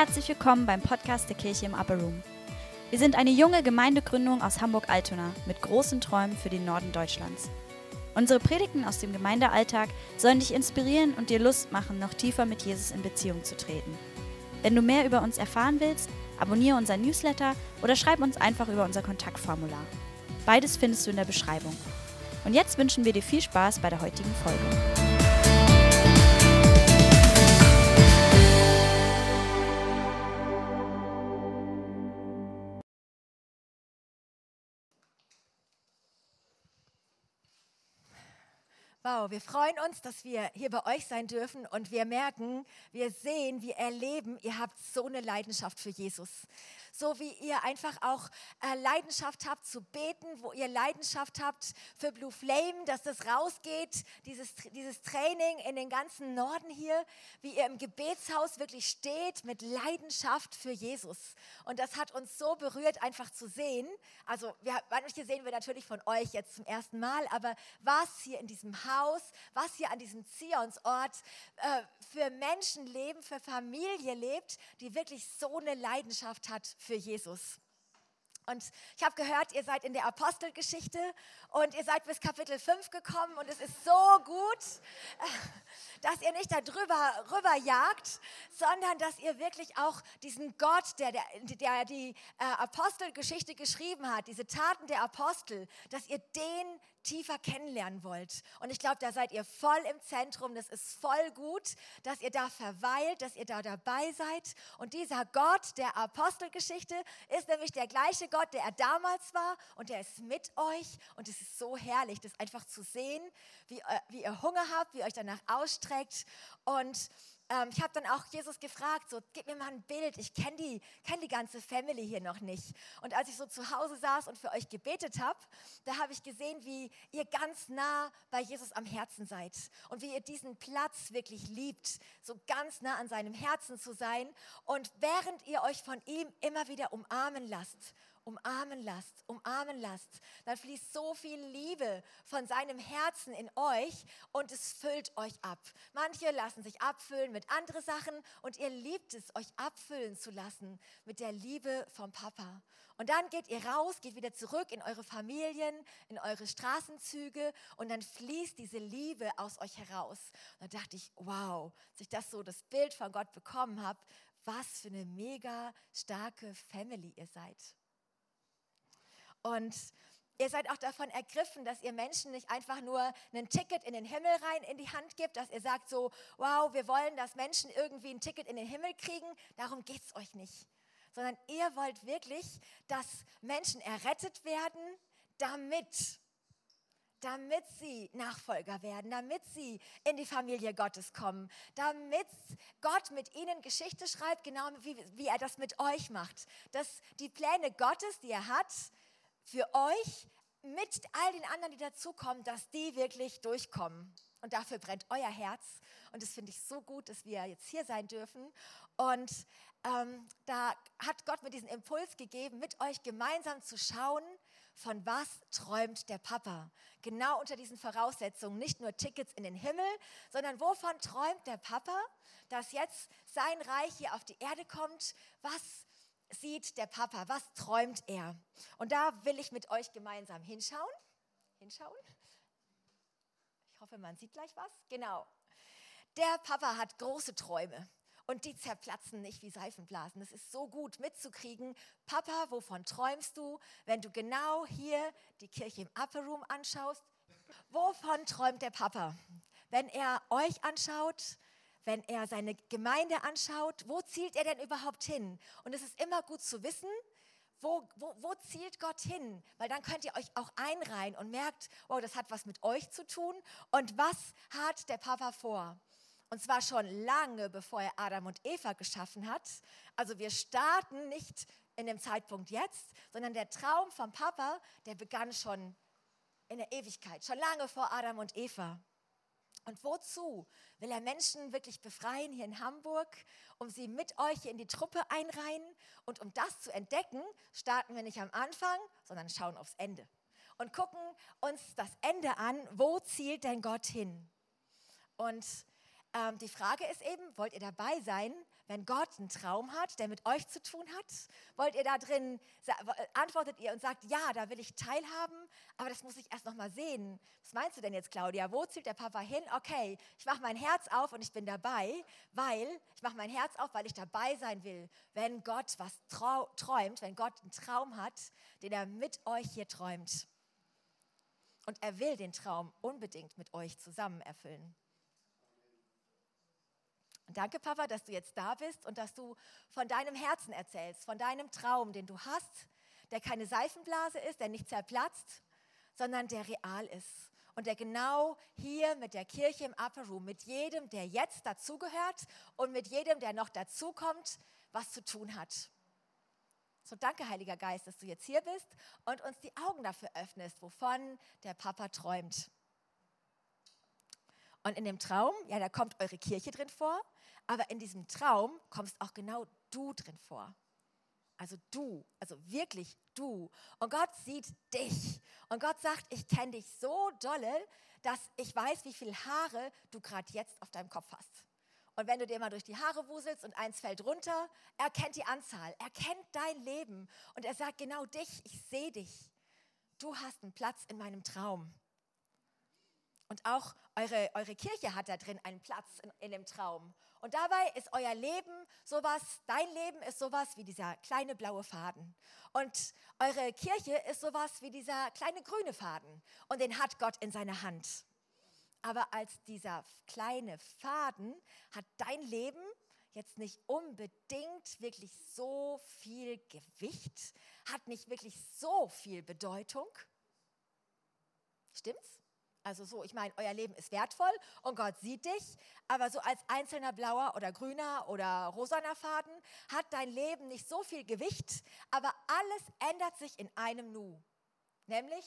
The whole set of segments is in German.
herzlich willkommen beim Podcast der Kirche im Upper Room. Wir sind eine junge Gemeindegründung aus Hamburg-Altona mit großen Träumen für den Norden Deutschlands. Unsere Predigten aus dem Gemeindealltag sollen dich inspirieren und dir Lust machen, noch tiefer mit Jesus in Beziehung zu treten. Wenn du mehr über uns erfahren willst, abonniere unseren Newsletter oder schreib uns einfach über unser Kontaktformular. Beides findest du in der Beschreibung. Und jetzt wünschen wir dir viel Spaß bei der heutigen Folge. Wow, wir freuen uns, dass wir hier bei euch sein dürfen und wir merken, wir sehen, wir erleben, ihr habt so eine Leidenschaft für Jesus so wie ihr einfach auch äh, Leidenschaft habt zu beten, wo ihr Leidenschaft habt für Blue Flame, dass das rausgeht, dieses, dieses Training in den ganzen Norden hier, wie ihr im Gebetshaus wirklich steht mit Leidenschaft für Jesus. Und das hat uns so berührt, einfach zu sehen. Also, wir, manche sehen wir natürlich von euch jetzt zum ersten Mal, aber was hier in diesem Haus, was hier an diesem Zionsort äh, für Menschen leben, für Familie lebt, die wirklich so eine Leidenschaft hat für Jesus. Und ich habe gehört, ihr seid in der Apostelgeschichte und ihr seid bis Kapitel 5 gekommen und es ist so gut, dass ihr nicht darüber rüber jagt, sondern dass ihr wirklich auch diesen Gott, der, der, der die äh, Apostelgeschichte geschrieben hat, diese Taten der Apostel, dass ihr den tiefer kennenlernen wollt. Und ich glaube, da seid ihr voll im Zentrum. Das ist voll gut, dass ihr da verweilt, dass ihr da dabei seid. Und dieser Gott der Apostelgeschichte ist nämlich der gleiche Gott, der er damals war und der ist mit euch. Und es ist so herrlich, das einfach zu sehen, wie, äh, wie ihr Hunger habt, wie ihr euch danach ausstreckt. Und ähm, ich habe dann auch Jesus gefragt, so, gib mir mal ein Bild, ich kenne die, kenn die ganze Family hier noch nicht. Und als ich so zu Hause saß und für euch gebetet habe, da habe ich gesehen, wie ihr ganz nah bei Jesus am Herzen seid und wie ihr diesen Platz wirklich liebt, so ganz nah an seinem Herzen zu sein und während ihr euch von ihm immer wieder umarmen lasst umarmen lasst, umarmen lasst, dann fließt so viel Liebe von seinem Herzen in euch und es füllt euch ab. Manche lassen sich abfüllen mit anderen Sachen und ihr liebt es, euch abfüllen zu lassen mit der Liebe vom Papa. Und dann geht ihr raus, geht wieder zurück in eure Familien, in eure Straßenzüge und dann fließt diese Liebe aus euch heraus. Und da dachte ich, wow, als ich das so das Bild von Gott bekommen habe, was für eine mega starke Family ihr seid. Und ihr seid auch davon ergriffen, dass ihr Menschen nicht einfach nur ein Ticket in den Himmel rein in die Hand gibt, dass ihr sagt so, wow, wir wollen, dass Menschen irgendwie ein Ticket in den Himmel kriegen. Darum geht es euch nicht. Sondern ihr wollt wirklich, dass Menschen errettet werden, damit damit sie Nachfolger werden, damit sie in die Familie Gottes kommen, damit Gott mit ihnen Geschichte schreibt, genau wie, wie er das mit euch macht. Dass die Pläne Gottes, die er hat, für euch mit all den anderen, die dazukommen, dass die wirklich durchkommen. Und dafür brennt euer Herz. Und das finde ich so gut, dass wir jetzt hier sein dürfen. Und ähm, da hat Gott mir diesen Impuls gegeben, mit euch gemeinsam zu schauen, von was träumt der Papa? Genau unter diesen Voraussetzungen. Nicht nur Tickets in den Himmel, sondern wovon träumt der Papa, dass jetzt sein Reich hier auf die Erde kommt? Was sieht der Papa? Was träumt er? Und da will ich mit euch gemeinsam hinschauen. Hinschauen. Ich hoffe, man sieht gleich was. Genau. Der Papa hat große Träume und die zerplatzen nicht wie Seifenblasen. Es ist so gut mitzukriegen. Papa, wovon träumst du, wenn du genau hier die Kirche im Upper Room anschaust? Wovon träumt der Papa? Wenn er euch anschaut, wenn er seine Gemeinde anschaut, wo zielt er denn überhaupt hin? Und es ist immer gut zu wissen, wo, wo, wo, zielt Gott hin? Weil dann könnt ihr euch auch einreihen und merkt, oh, das hat was mit euch zu tun. Und was hat der Papa vor? Und zwar schon lange, bevor er Adam und Eva geschaffen hat. Also wir starten nicht in dem Zeitpunkt jetzt, sondern der Traum vom Papa, der begann schon in der Ewigkeit, schon lange vor Adam und Eva. Und wozu will er Menschen wirklich befreien hier in Hamburg, um sie mit euch in die Truppe einreihen? Und um das zu entdecken, starten wir nicht am Anfang, sondern schauen aufs Ende und gucken uns das Ende an. Wo zielt denn Gott hin? Und ähm, die Frage ist eben, wollt ihr dabei sein, wenn Gott einen Traum hat, der mit euch zu tun hat? Wollt ihr da drin, antwortet ihr und sagt, ja, da will ich teilhaben, aber das muss ich erst noch mal sehen. Was meinst du denn jetzt, Claudia? Wo zielt der Papa hin? Okay, ich mache mein Herz auf und ich bin dabei, weil, ich mache mein Herz auf, weil ich dabei sein will, wenn Gott was träumt, wenn Gott einen Traum hat, den er mit euch hier träumt. Und er will den Traum unbedingt mit euch zusammen erfüllen. Danke, Papa, dass du jetzt da bist und dass du von deinem Herzen erzählst, von deinem Traum, den du hast, der keine Seifenblase ist, der nicht zerplatzt, sondern der real ist. Und der genau hier mit der Kirche im Upper Room, mit jedem, der jetzt dazugehört und mit jedem, der noch dazukommt, was zu tun hat. So danke, Heiliger Geist, dass du jetzt hier bist und uns die Augen dafür öffnest, wovon der Papa träumt. Und in dem Traum, ja, da kommt eure Kirche drin vor, aber in diesem Traum kommst auch genau du drin vor. Also du, also wirklich du. Und Gott sieht dich. Und Gott sagt, ich kenne dich so dolle, dass ich weiß, wie viele Haare du gerade jetzt auf deinem Kopf hast. Und wenn du dir mal durch die Haare wuselst und eins fällt runter, er kennt die Anzahl, er kennt dein Leben. Und er sagt genau dich, ich sehe dich. Du hast einen Platz in meinem Traum. Und auch eure, eure Kirche hat da drin einen Platz in, in dem Traum. Und dabei ist euer Leben sowas, dein Leben ist sowas wie dieser kleine blaue Faden. Und eure Kirche ist sowas wie dieser kleine grüne Faden. Und den hat Gott in seiner Hand. Aber als dieser kleine Faden hat dein Leben jetzt nicht unbedingt wirklich so viel Gewicht, hat nicht wirklich so viel Bedeutung. Stimmt's? Also so, ich meine, euer Leben ist wertvoll und Gott sieht dich, aber so als einzelner blauer oder grüner oder rosaner Faden hat dein Leben nicht so viel Gewicht, aber alles ändert sich in einem Nu. Nämlich,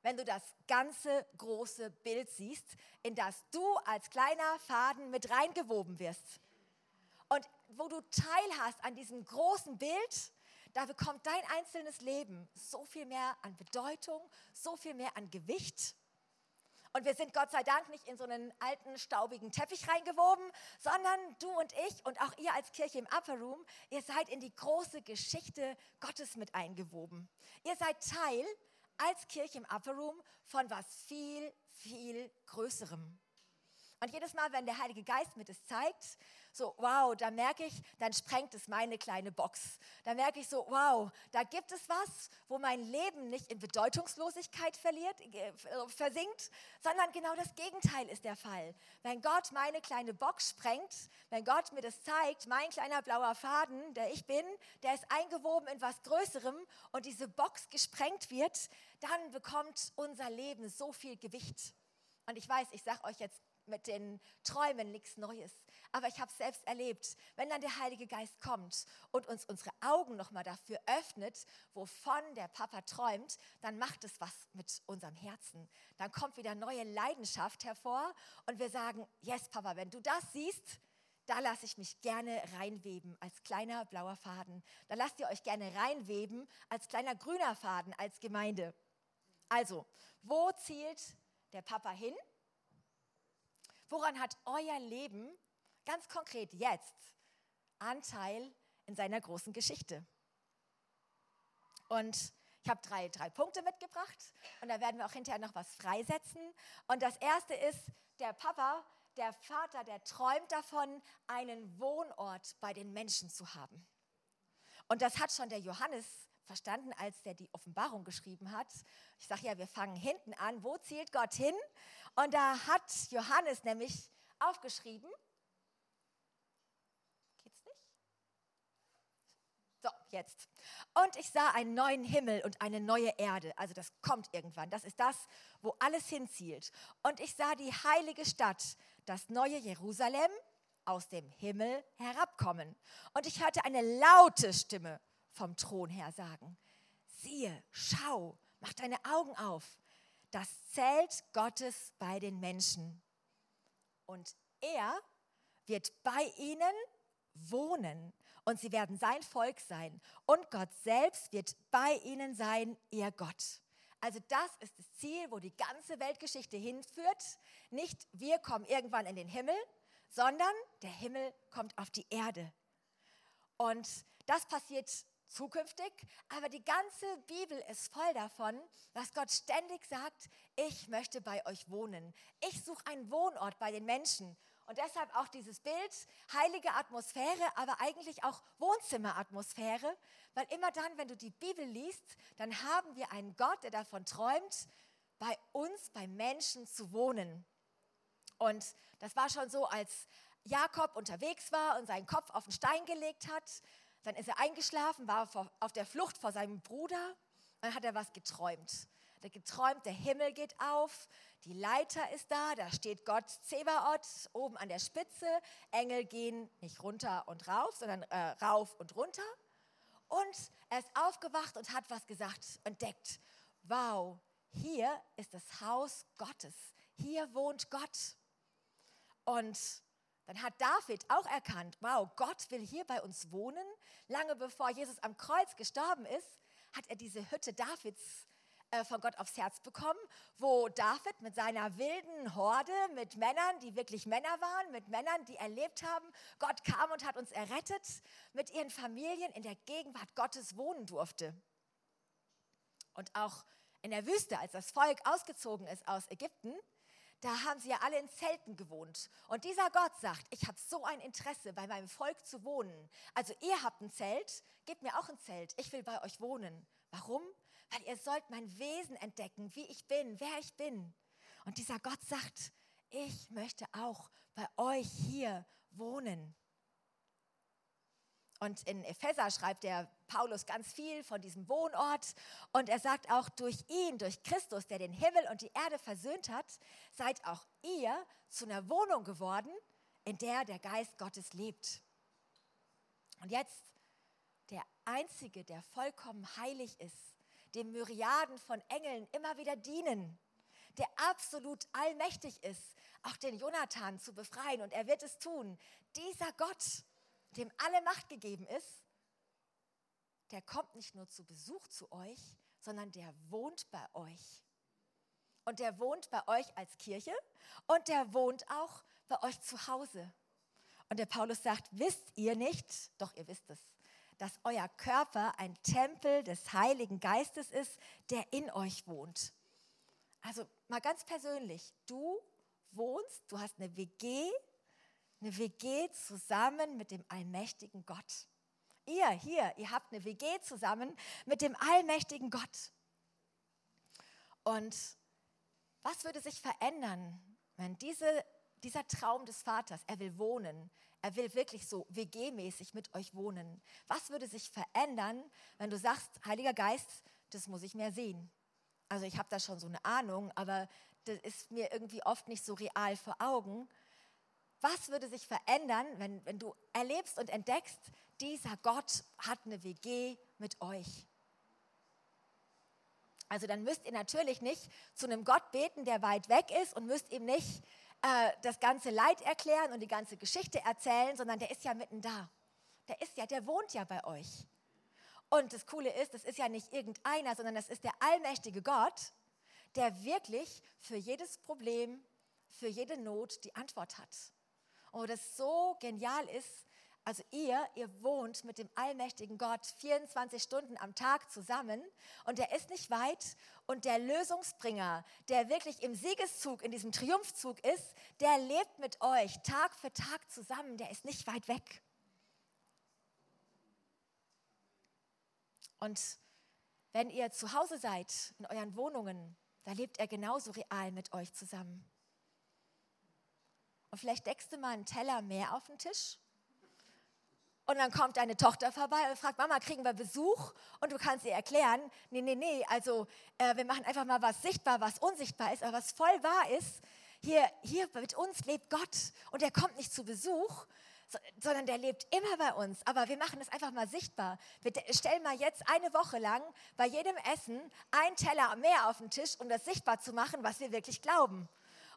wenn du das ganze große Bild siehst, in das du als kleiner Faden mit reingewoben wirst. Und wo du teilhast an diesem großen Bild, da bekommt dein einzelnes Leben so viel mehr an Bedeutung, so viel mehr an Gewicht. Und wir sind Gott sei Dank nicht in so einen alten, staubigen Teppich reingewoben, sondern du und ich und auch ihr als Kirche im Upper Room, ihr seid in die große Geschichte Gottes mit eingewoben. Ihr seid Teil als Kirche im Upper Room von was viel, viel Größerem. Und jedes Mal, wenn der Heilige Geist mir das zeigt, so, wow, da merke ich, dann sprengt es meine kleine Box. Da merke ich so, wow, da gibt es was, wo mein Leben nicht in Bedeutungslosigkeit verliert, äh, versinkt, sondern genau das Gegenteil ist der Fall. Wenn Gott meine kleine Box sprengt, wenn Gott mir das zeigt, mein kleiner blauer Faden, der ich bin, der ist eingewoben in was Größerem und diese Box gesprengt wird, dann bekommt unser Leben so viel Gewicht. Und ich weiß, ich sage euch jetzt mit den Träumen nichts Neues. Aber ich habe es selbst erlebt, wenn dann der Heilige Geist kommt und uns unsere Augen nochmal dafür öffnet, wovon der Papa träumt, dann macht es was mit unserem Herzen. Dann kommt wieder neue Leidenschaft hervor und wir sagen, yes Papa, wenn du das siehst, da lasse ich mich gerne reinweben als kleiner blauer Faden. Da lasst ihr euch gerne reinweben als kleiner grüner Faden, als Gemeinde. Also, wo zielt der Papa hin? Woran hat euer Leben ganz konkret jetzt Anteil in seiner großen Geschichte. Und ich habe drei, drei Punkte mitgebracht und da werden wir auch hinterher noch was freisetzen. Und das erste ist, der Papa, der Vater, der träumt davon, einen Wohnort bei den Menschen zu haben. Und das hat schon der Johannes verstanden, als der die Offenbarung geschrieben hat. Ich sage ja, wir fangen hinten an. Wo zielt Gott hin? Und da hat Johannes nämlich aufgeschrieben, So, jetzt. Und ich sah einen neuen Himmel und eine neue Erde. Also das kommt irgendwann. Das ist das, wo alles hinzielt. Und ich sah die heilige Stadt, das neue Jerusalem, aus dem Himmel herabkommen. Und ich hörte eine laute Stimme vom Thron her sagen, siehe, schau, mach deine Augen auf. Das Zelt Gottes bei den Menschen. Und er wird bei ihnen wohnen und sie werden sein Volk sein. Und Gott selbst wird bei ihnen sein, ihr Gott. Also das ist das Ziel, wo die ganze Weltgeschichte hinführt. Nicht wir kommen irgendwann in den Himmel, sondern der Himmel kommt auf die Erde. Und das passiert zukünftig, aber die ganze Bibel ist voll davon, dass Gott ständig sagt, ich möchte bei euch wohnen. Ich suche einen Wohnort bei den Menschen. Und deshalb auch dieses Bild, heilige Atmosphäre, aber eigentlich auch Wohnzimmeratmosphäre, weil immer dann, wenn du die Bibel liest, dann haben wir einen Gott, der davon träumt, bei uns, bei Menschen zu wohnen. Und das war schon so, als Jakob unterwegs war und seinen Kopf auf den Stein gelegt hat, dann ist er eingeschlafen, war auf der Flucht vor seinem Bruder. Dann hat er was geträumt. Er hat geträumt, der Himmel geht auf, die Leiter ist da, da steht Gott Zebaoth oben an der Spitze. Engel gehen nicht runter und rauf, sondern äh, rauf und runter. Und er ist aufgewacht und hat was gesagt, entdeckt. Wow, hier ist das Haus Gottes. Hier wohnt Gott. Und dann hat David auch erkannt, wow, Gott will hier bei uns wohnen. Lange bevor Jesus am Kreuz gestorben ist, hat er diese Hütte Davids äh, von Gott aufs Herz bekommen, wo David mit seiner wilden Horde, mit Männern, die wirklich Männer waren, mit Männern, die erlebt haben, Gott kam und hat uns errettet, mit ihren Familien in der Gegenwart Gottes wohnen durfte. Und auch in der Wüste, als das Volk ausgezogen ist aus Ägypten, da haben sie ja alle in Zelten gewohnt. Und dieser Gott sagt, ich habe so ein Interesse, bei meinem Volk zu wohnen. Also ihr habt ein Zelt, gebt mir auch ein Zelt. Ich will bei euch wohnen. Warum? Weil ihr sollt mein Wesen entdecken, wie ich bin, wer ich bin. Und dieser Gott sagt, ich möchte auch bei euch hier wohnen. Und in Epheser schreibt der Paulus ganz viel von diesem Wohnort. Und er sagt auch, durch ihn, durch Christus, der den Himmel und die Erde versöhnt hat, seid auch ihr zu einer Wohnung geworden, in der der Geist Gottes lebt. Und jetzt der Einzige, der vollkommen heilig ist, dem Myriaden von Engeln immer wieder dienen, der absolut allmächtig ist, auch den Jonathan zu befreien. Und er wird es tun. Dieser Gott, dem alle Macht gegeben ist, der kommt nicht nur zu Besuch zu euch, sondern der wohnt bei euch. Und der wohnt bei euch als Kirche und der wohnt auch bei euch zu Hause. Und der Paulus sagt, wisst ihr nicht, doch ihr wisst es, dass euer Körper ein Tempel des Heiligen Geistes ist, der in euch wohnt. Also mal ganz persönlich, du wohnst, du hast eine WG eine WG zusammen mit dem allmächtigen Gott. Ihr hier, ihr habt eine WG zusammen mit dem allmächtigen Gott. Und was würde sich verändern, wenn diese, dieser Traum des Vaters, er will wohnen, er will wirklich so WG-mäßig mit euch wohnen. Was würde sich verändern, wenn du sagst, Heiliger Geist, das muss ich mehr sehen? Also ich habe da schon so eine Ahnung, aber das ist mir irgendwie oft nicht so real vor Augen. Was würde sich verändern, wenn, wenn du erlebst und entdeckst, dieser Gott hat eine WG mit euch? Also dann müsst ihr natürlich nicht zu einem Gott beten, der weit weg ist und müsst ihm nicht äh, das ganze Leid erklären und die ganze Geschichte erzählen, sondern der ist ja mitten da. Der ist ja, der wohnt ja bei euch. Und das Coole ist, das ist ja nicht irgendeiner, sondern das ist der allmächtige Gott, der wirklich für jedes Problem, für jede Not die Antwort hat. Und das so genial ist, also ihr, ihr wohnt mit dem allmächtigen Gott 24 Stunden am Tag zusammen und der ist nicht weit und der Lösungsbringer, der wirklich im Siegeszug, in diesem Triumphzug ist, der lebt mit euch Tag für Tag zusammen, der ist nicht weit weg. Und wenn ihr zu Hause seid, in euren Wohnungen, da lebt er genauso real mit euch zusammen. Und vielleicht deckst du mal einen Teller mehr auf den Tisch. Und dann kommt deine Tochter vorbei und fragt, Mama, kriegen wir Besuch? Und du kannst ihr erklären, nee, nee, nee, also äh, wir machen einfach mal was sichtbar, was unsichtbar ist, aber was voll wahr ist, hier, hier mit uns lebt Gott und er kommt nicht zu Besuch, sondern der lebt immer bei uns. Aber wir machen es einfach mal sichtbar. Wir stellen mal jetzt eine Woche lang bei jedem Essen einen Teller mehr auf den Tisch, um das sichtbar zu machen, was wir wirklich glauben.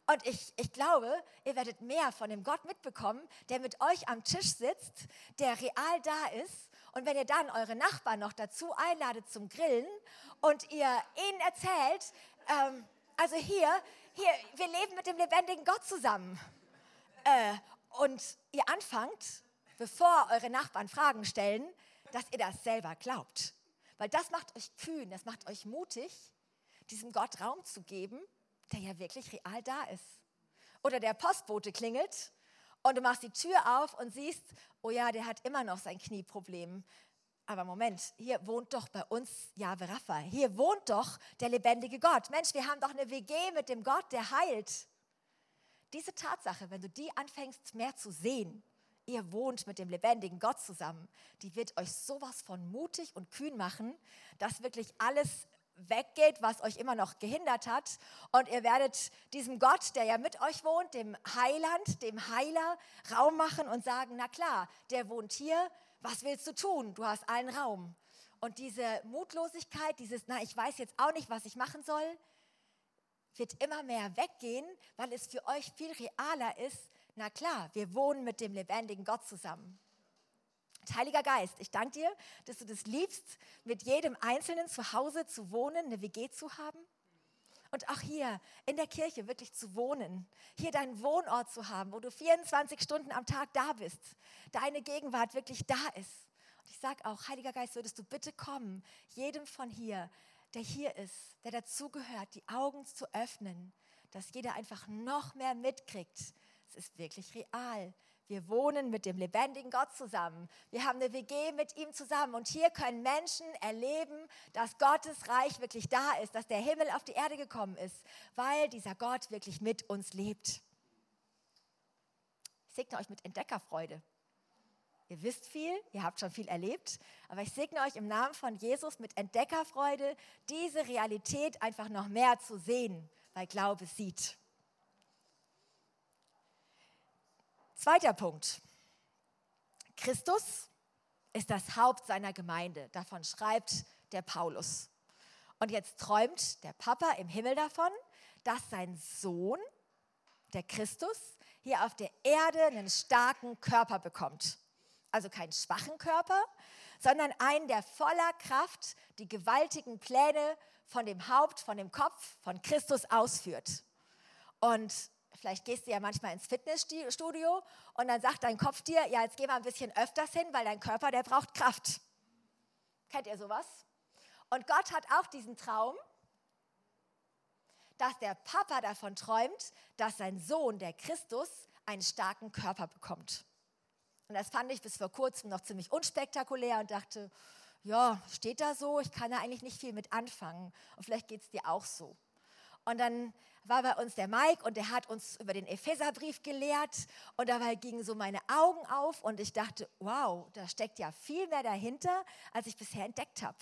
Und ich, ich glaube, ihr werdet mehr von dem Gott mitbekommen, der mit euch am Tisch sitzt, der real da ist. Und wenn ihr dann eure Nachbarn noch dazu einladet zum Grillen und ihr ihnen erzählt, ähm, also hier, hier, wir leben mit dem lebendigen Gott zusammen. Äh, und ihr anfangt, bevor eure Nachbarn Fragen stellen, dass ihr das selber glaubt. Weil das macht euch kühn, das macht euch mutig, diesem Gott Raum zu geben, der ja wirklich real da ist. Oder der Postbote klingelt und du machst die Tür auf und siehst, oh ja, der hat immer noch sein Knieproblem. Aber Moment, hier wohnt doch bei uns Jahwe Rapha. Hier wohnt doch der lebendige Gott. Mensch, wir haben doch eine WG mit dem Gott, der heilt. Diese Tatsache, wenn du die anfängst mehr zu sehen, ihr wohnt mit dem lebendigen Gott zusammen, die wird euch sowas von mutig und kühn machen, dass wirklich alles weggeht, was euch immer noch gehindert hat. Und ihr werdet diesem Gott, der ja mit euch wohnt, dem Heiland, dem Heiler, Raum machen und sagen, na klar, der wohnt hier, was willst du tun? Du hast allen Raum. Und diese Mutlosigkeit, dieses, na, ich weiß jetzt auch nicht, was ich machen soll, wird immer mehr weggehen, weil es für euch viel realer ist, na klar, wir wohnen mit dem lebendigen Gott zusammen. Heiliger Geist, ich danke dir, dass du das liebst, mit jedem Einzelnen zu Hause zu wohnen, eine WG zu haben. Und auch hier in der Kirche wirklich zu wohnen, hier deinen Wohnort zu haben, wo du 24 Stunden am Tag da bist, deine Gegenwart wirklich da ist. Und ich sage auch, Heiliger Geist, würdest du bitte kommen, jedem von hier, der hier ist, der dazugehört, die Augen zu öffnen, dass jeder einfach noch mehr mitkriegt. Es ist wirklich real. Wir wohnen mit dem lebendigen Gott zusammen. Wir haben eine WG mit ihm zusammen. Und hier können Menschen erleben, dass Gottes Reich wirklich da ist, dass der Himmel auf die Erde gekommen ist, weil dieser Gott wirklich mit uns lebt. Ich segne euch mit Entdeckerfreude. Ihr wisst viel, ihr habt schon viel erlebt, aber ich segne euch im Namen von Jesus mit Entdeckerfreude, diese Realität einfach noch mehr zu sehen, weil Glaube sieht. Zweiter Punkt. Christus ist das Haupt seiner Gemeinde. Davon schreibt der Paulus. Und jetzt träumt der Papa im Himmel davon, dass sein Sohn, der Christus, hier auf der Erde einen starken Körper bekommt. Also keinen schwachen Körper, sondern einen, der voller Kraft die gewaltigen Pläne von dem Haupt, von dem Kopf, von Christus ausführt. Und Vielleicht gehst du ja manchmal ins Fitnessstudio und dann sagt dein Kopf dir, ja, jetzt geh mal ein bisschen öfters hin, weil dein Körper, der braucht Kraft. Kennt ihr sowas? Und Gott hat auch diesen Traum, dass der Papa davon träumt, dass sein Sohn, der Christus, einen starken Körper bekommt. Und das fand ich bis vor kurzem noch ziemlich unspektakulär und dachte, ja, steht da so, ich kann da eigentlich nicht viel mit anfangen. Und vielleicht geht es dir auch so. Und dann war bei uns der Mike und der hat uns über den Epheserbrief gelehrt und dabei gingen so meine Augen auf und ich dachte, wow, da steckt ja viel mehr dahinter, als ich bisher entdeckt habe.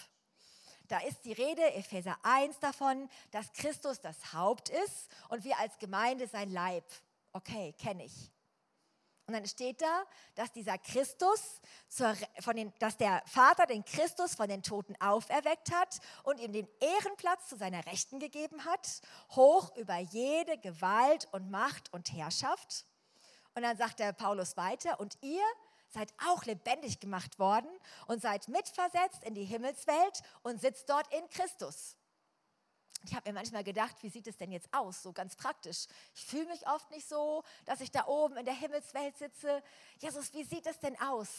Da ist die Rede, Epheser 1 davon, dass Christus das Haupt ist und wir als Gemeinde sein Leib. Okay, kenne ich. Und dann steht da, dass dieser Christus, zur, von den, dass der Vater den Christus von den Toten auferweckt hat und ihm den Ehrenplatz zu seiner Rechten gegeben hat, hoch über jede Gewalt und Macht und Herrschaft. Und dann sagt der Paulus weiter, und ihr seid auch lebendig gemacht worden und seid mitversetzt in die Himmelswelt und sitzt dort in Christus. Ich habe mir manchmal gedacht, wie sieht es denn jetzt aus, so ganz praktisch. Ich fühle mich oft nicht so, dass ich da oben in der Himmelswelt sitze. Jesus, wie sieht es denn aus?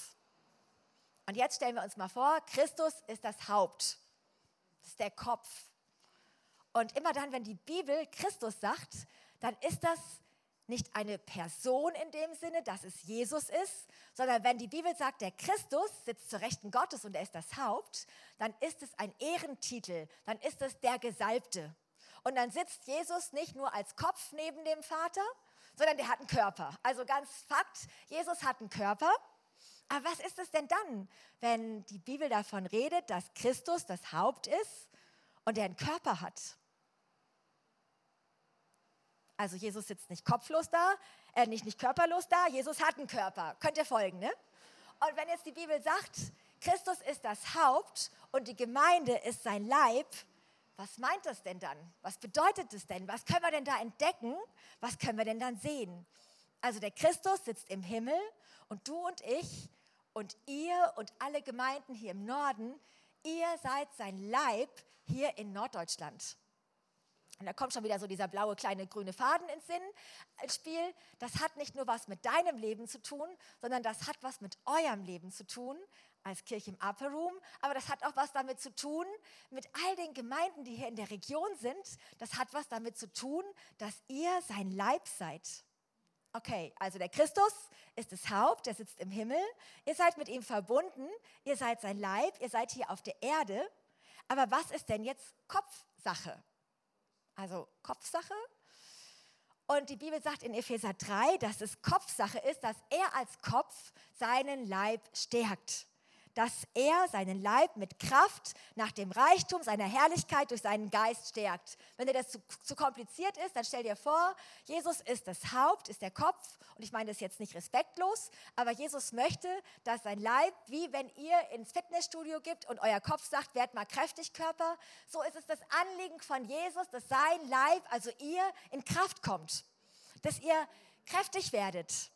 Und jetzt stellen wir uns mal vor, Christus ist das Haupt, ist der Kopf. Und immer dann, wenn die Bibel Christus sagt, dann ist das nicht eine Person in dem Sinne, dass es Jesus ist, sondern wenn die Bibel sagt, der Christus sitzt zur Rechten Gottes und er ist das Haupt, dann ist es ein Ehrentitel, dann ist es der Gesalbte. Und dann sitzt Jesus nicht nur als Kopf neben dem Vater, sondern der hat einen Körper. Also ganz Fakt, Jesus hat einen Körper. Aber was ist es denn dann, wenn die Bibel davon redet, dass Christus das Haupt ist und er einen Körper hat? Also Jesus sitzt nicht kopflos da, äh, nicht, nicht körperlos da, Jesus hat einen Körper. Könnt ihr folgen, ne? Und wenn jetzt die Bibel sagt, Christus ist das Haupt und die Gemeinde ist sein Leib, was meint das denn dann? Was bedeutet es denn? Was können wir denn da entdecken? Was können wir denn dann sehen? Also der Christus sitzt im Himmel und du und ich und ihr und alle Gemeinden hier im Norden, ihr seid sein Leib hier in Norddeutschland. Und da kommt schon wieder so dieser blaue kleine grüne Faden ins Sinn, ins Spiel. Das hat nicht nur was mit deinem Leben zu tun, sondern das hat was mit eurem Leben zu tun als Kirche im Upper Room, aber das hat auch was damit zu tun, mit all den Gemeinden, die hier in der Region sind. Das hat was damit zu tun, dass ihr sein Leib seid. Okay, also der Christus ist das Haupt, der sitzt im Himmel. Ihr seid mit ihm verbunden, ihr seid sein Leib, ihr seid hier auf der Erde. Aber was ist denn jetzt Kopfsache? Also Kopfsache. Und die Bibel sagt in Epheser 3, dass es Kopfsache ist, dass er als Kopf seinen Leib stärkt dass er seinen Leib mit Kraft nach dem Reichtum seiner Herrlichkeit durch seinen Geist stärkt. Wenn dir das zu, zu, kompliziert ist, dann stell dir vor, Jesus ist das Haupt, ist der Kopf. Und ich meine das jetzt nicht respektlos, aber Jesus möchte, dass sein Leib, wie wenn ihr ins Fitnessstudio gibt und euer Kopf sagt, werd mal kräftig, Körper, so ist es das Anliegen von Jesus, dass sein Leib, also ihr, in Kraft kommt. Dass ihr kräftig werdet.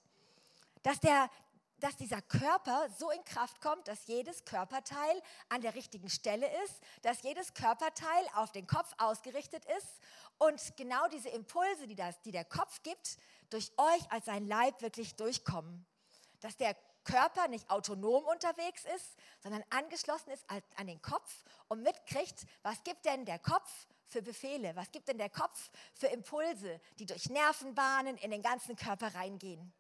Dass der, dass dieser Körper so in Kraft kommt, dass jedes Körperteil an der richtigen Stelle ist, dass jedes Körperteil auf den Kopf ausgerichtet ist und genau diese Impulse, die, das, die der Kopf gibt, durch euch als sein Leib wirklich durchkommen. Dass der Körper nicht autonom unterwegs ist, sondern angeschlossen ist an den Kopf und mitkriegt, was gibt denn der Kopf für Befehle, was gibt denn der Kopf für Impulse, die durch Nervenbahnen in den ganzen Körper reingehen.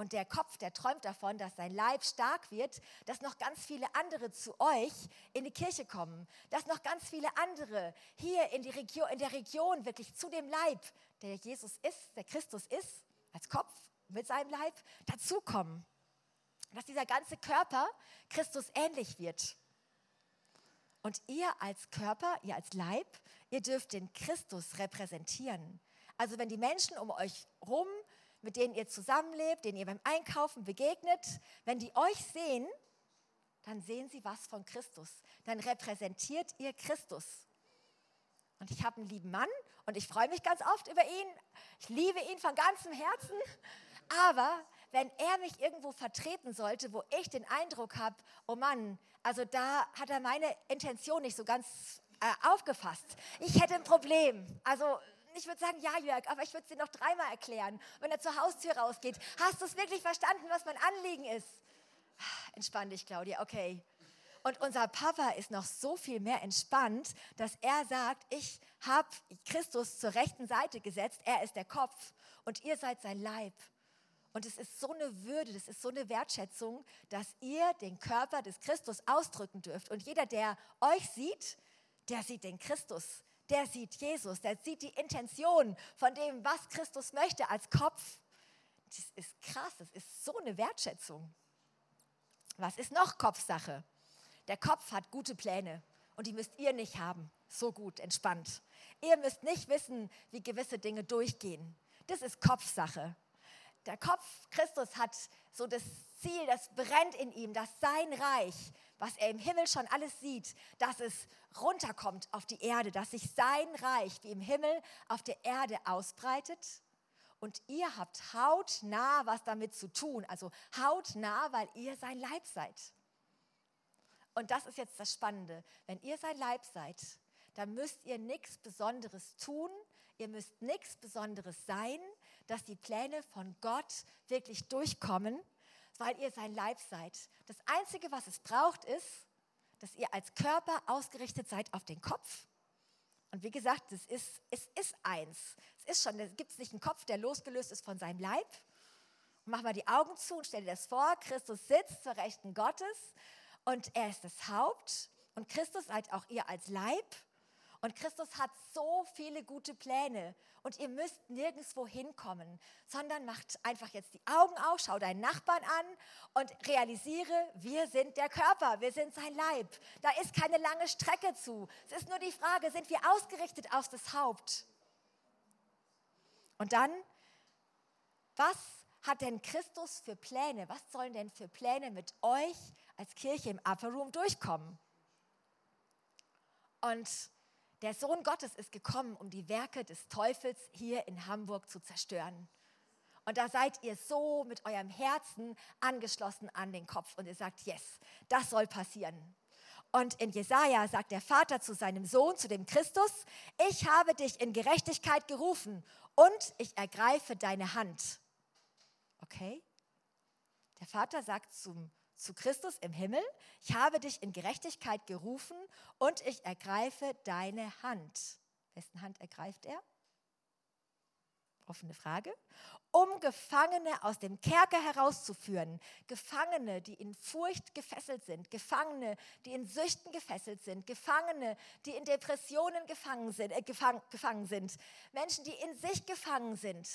Und der Kopf, der träumt davon, dass sein Leib stark wird, dass noch ganz viele andere zu euch in die Kirche kommen, dass noch ganz viele andere hier in, die Region, in der Region wirklich zu dem Leib, der Jesus ist, der Christus ist, als Kopf mit seinem Leib, dazukommen. Dass dieser ganze Körper Christus ähnlich wird. Und ihr als Körper, ihr als Leib, ihr dürft den Christus repräsentieren. Also wenn die Menschen um euch rum mit denen ihr zusammenlebt, denen ihr beim Einkaufen begegnet, wenn die euch sehen, dann sehen sie was von Christus. Dann repräsentiert ihr Christus. Und ich habe einen lieben Mann und ich freue mich ganz oft über ihn. Ich liebe ihn von ganzem Herzen. Aber wenn er mich irgendwo vertreten sollte, wo ich den Eindruck habe, oh Mann, also da hat er meine Intention nicht so ganz äh, aufgefasst. Ich hätte ein Problem. Also ich würde sagen, ja, Jörg, aber ich würde es dir noch dreimal erklären. Wenn er zur Haustür rausgeht, hast du es wirklich verstanden, was mein Anliegen ist? Entspann dich, Claudia, okay. Und unser Papa ist noch so viel mehr entspannt, dass er sagt, ich habe Christus zur rechten Seite gesetzt, er ist der Kopf und ihr seid sein Leib. Und es ist so eine Würde, das ist so eine Wertschätzung, dass ihr den Körper des Christus ausdrücken dürft. Und jeder, der euch sieht, der sieht den Christus der sieht Jesus, der sieht die Intention von dem, was Christus möchte als Kopf. Das ist krass, das ist so eine Wertschätzung. Was ist noch Kopfsache? Der Kopf hat gute Pläne und die müsst ihr nicht haben. So gut, entspannt. Ihr müsst nicht wissen, wie gewisse Dinge durchgehen. Das ist Kopfsache. Der Kopf Christus hat so das Ziel, das brennt in ihm, dass sein Reich, was er im Himmel schon alles sieht, dass es runterkommt auf die Erde, dass sich sein Reich wie im Himmel auf der Erde ausbreitet. Und ihr habt hautnah was damit zu tun, also hautnah, weil ihr sein Leib seid. Und das ist jetzt das Spannende. Wenn ihr sein Leib seid, dann müsst ihr nichts Besonderes tun, ihr müsst nichts Besonderes sein, dass die Pläne von Gott wirklich durchkommen, weil ihr sein Leib seid. Das Einzige, was es braucht, ist, dass ihr als Körper ausgerichtet seid auf den Kopf. Und wie gesagt, es ist, es ist eins. Es ist schon, es gibt nicht einen Kopf, der losgelöst ist von seinem Leib. Und mach mal die Augen zu und stell dir das vor, Christus sitzt zur Rechten Gottes und er ist das Haupt und Christus seid auch ihr als Leib. Und Christus hat so viele gute Pläne und ihr müsst nirgendwo hinkommen, sondern macht einfach jetzt die Augen auf, schau deinen Nachbarn an und realisiere, wir sind der Körper, wir sind sein Leib. Da ist keine lange Strecke zu. Es ist nur die Frage, sind wir ausgerichtet auf das Haupt? Und dann, was hat denn Christus für Pläne? Was sollen denn für Pläne mit euch als Kirche im Upper Room durchkommen? Und der Sohn Gottes ist gekommen, um die Werke des Teufels hier in Hamburg zu zerstören. Und da seid ihr so mit eurem Herzen angeschlossen an den Kopf und ihr sagt, yes, das soll passieren. Und in Jesaja sagt der Vater zu seinem Sohn, zu dem Christus: Ich habe dich in Gerechtigkeit gerufen und ich ergreife deine Hand. Okay? Der Vater sagt zum, zu Christus im Himmel: Ich habe dich in Gerechtigkeit gerufen und ich ergreife deine Hand. Wessen Hand ergreift er? Offene Frage um Gefangene aus dem Kerker herauszuführen. Gefangene, die in Furcht gefesselt sind, Gefangene, die in Süchten gefesselt sind, Gefangene, die in Depressionen gefangen sind, äh, gefang, gefangen sind, Menschen, die in sich gefangen sind.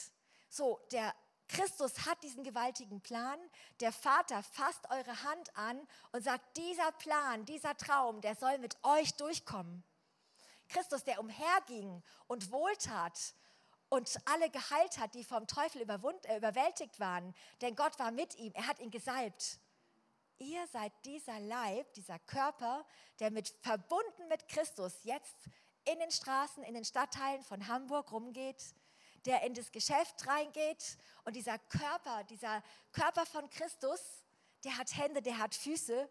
So, der Christus hat diesen gewaltigen Plan. Der Vater fasst eure Hand an und sagt, dieser Plan, dieser Traum, der soll mit euch durchkommen. Christus, der umherging und wohltat und alle geheilt hat, die vom Teufel äh, überwältigt waren. Denn Gott war mit ihm, er hat ihn gesalbt. Ihr seid dieser Leib, dieser Körper, der mit, verbunden mit Christus jetzt in den Straßen, in den Stadtteilen von Hamburg rumgeht, der in das Geschäft reingeht. Und dieser Körper, dieser Körper von Christus, der hat Hände, der hat Füße,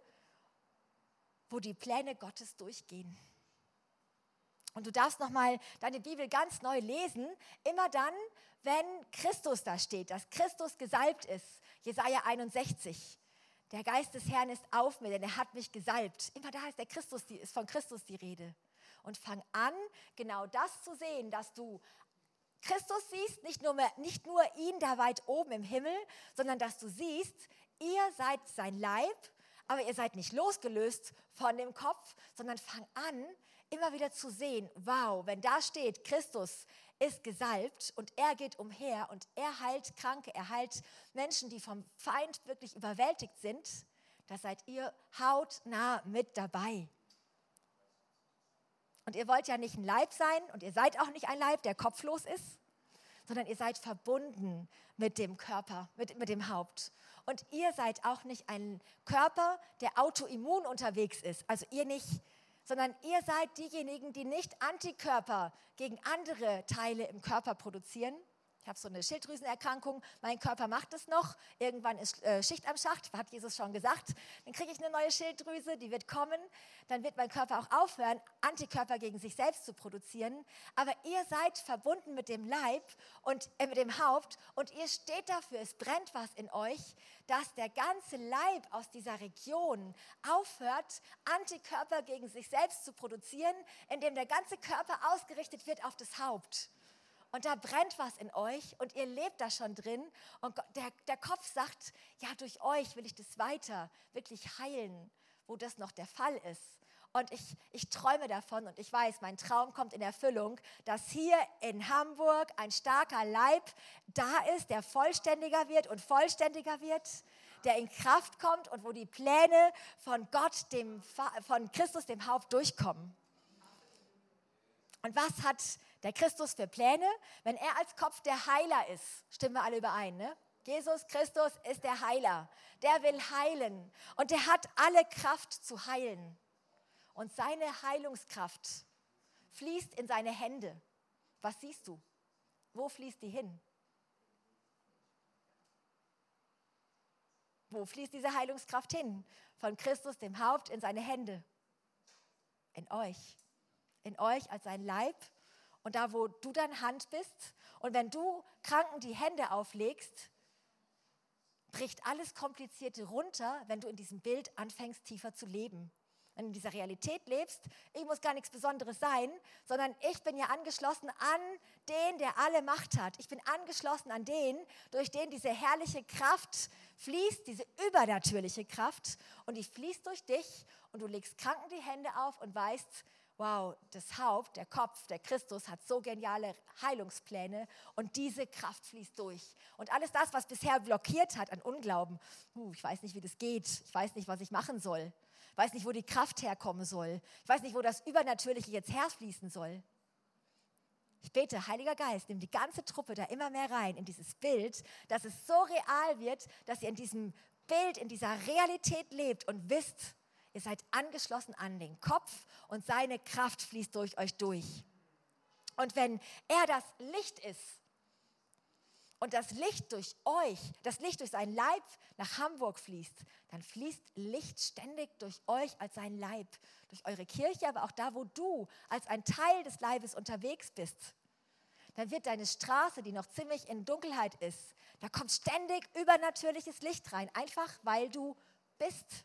wo die Pläne Gottes durchgehen. Und du darfst nochmal deine Bibel ganz neu lesen, immer dann, wenn Christus da steht, dass Christus gesalbt ist. Jesaja 61. Der Geist des Herrn ist auf mir, denn er hat mich gesalbt. Immer da ist, der Christus, ist von Christus die Rede. Und fang an, genau das zu sehen, dass du Christus siehst, nicht nur, mehr, nicht nur ihn da weit oben im Himmel, sondern dass du siehst, ihr seid sein Leib, aber ihr seid nicht losgelöst von dem Kopf, sondern fang an, immer wieder zu sehen, wow, wenn da steht, Christus ist gesalbt und er geht umher und er heilt Kranke, er heilt Menschen, die vom Feind wirklich überwältigt sind, da seid ihr hautnah mit dabei. Und ihr wollt ja nicht ein Leib sein und ihr seid auch nicht ein Leib, der kopflos ist, sondern ihr seid verbunden mit dem Körper, mit, mit dem Haupt. Und ihr seid auch nicht ein Körper, der autoimmun unterwegs ist. Also ihr nicht sondern ihr seid diejenigen, die nicht Antikörper gegen andere Teile im Körper produzieren, ich habe so eine Schilddrüsenerkrankung, mein Körper macht es noch, irgendwann ist äh, Schicht am Schacht, hat Jesus schon gesagt, dann kriege ich eine neue Schilddrüse, die wird kommen, dann wird mein Körper auch aufhören, Antikörper gegen sich selbst zu produzieren, aber ihr seid verbunden mit dem Leib und äh, mit dem Haupt und ihr steht dafür, es brennt was in euch, dass der ganze Leib aus dieser Region aufhört, Antikörper gegen sich selbst zu produzieren, indem der ganze Körper ausgerichtet wird auf das Haupt und da brennt was in euch und ihr lebt da schon drin und der, der Kopf sagt, ja, durch euch will ich das weiter wirklich heilen, wo das noch der Fall ist. Und ich, ich träume davon und ich weiß, mein Traum kommt in Erfüllung, dass hier in Hamburg ein starker Leib da ist, der vollständiger wird und vollständiger wird, der in Kraft kommt und wo die Pläne von Gott, dem, von Christus, dem Haupt durchkommen. Und was hat der Christus für Pläne, wenn er als Kopf der Heiler ist. Stimmen wir alle überein, ne? Jesus Christus ist der Heiler. Der will heilen und der hat alle Kraft zu heilen. Und seine Heilungskraft fließt in seine Hände. Was siehst du? Wo fließt die hin? Wo fließt diese Heilungskraft hin? Von Christus, dem Haupt, in seine Hände. In euch. In euch als sein Leib und da, wo du dann Hand bist und wenn du Kranken die Hände auflegst, bricht alles Komplizierte runter, wenn du in diesem Bild anfängst, tiefer zu leben. Wenn du in dieser Realität lebst, ich muss gar nichts Besonderes sein, sondern ich bin ja angeschlossen an den, der alle Macht hat. Ich bin angeschlossen an den, durch den diese herrliche Kraft fließt, diese übernatürliche Kraft. Und die fließt durch dich und du legst Kranken die Hände auf und weißt, wow, das Haupt, der Kopf, der Christus hat so geniale Heilungspläne und diese Kraft fließt durch. Und alles das, was bisher blockiert hat an Unglauben, uh, ich weiß nicht, wie das geht, ich weiß nicht, was ich machen soll, ich weiß nicht, wo die Kraft herkommen soll, ich weiß nicht, wo das Übernatürliche jetzt herfließen soll. Ich bete, Heiliger Geist, nimm die ganze Truppe da immer mehr rein in dieses Bild, dass es so real wird, dass ihr in diesem Bild, in dieser Realität lebt und wisst, Ihr seid angeschlossen an den Kopf und seine Kraft fließt durch euch durch. Und wenn er das Licht ist, und das Licht durch euch, das Licht durch sein Leib nach Hamburg fließt, dann fließt Licht ständig durch euch als sein Leib, durch eure Kirche, aber auch da, wo du als ein Teil des Leibes unterwegs bist. Dann wird deine Straße, die noch ziemlich in Dunkelheit ist, da kommt ständig übernatürliches Licht rein, einfach weil du bist.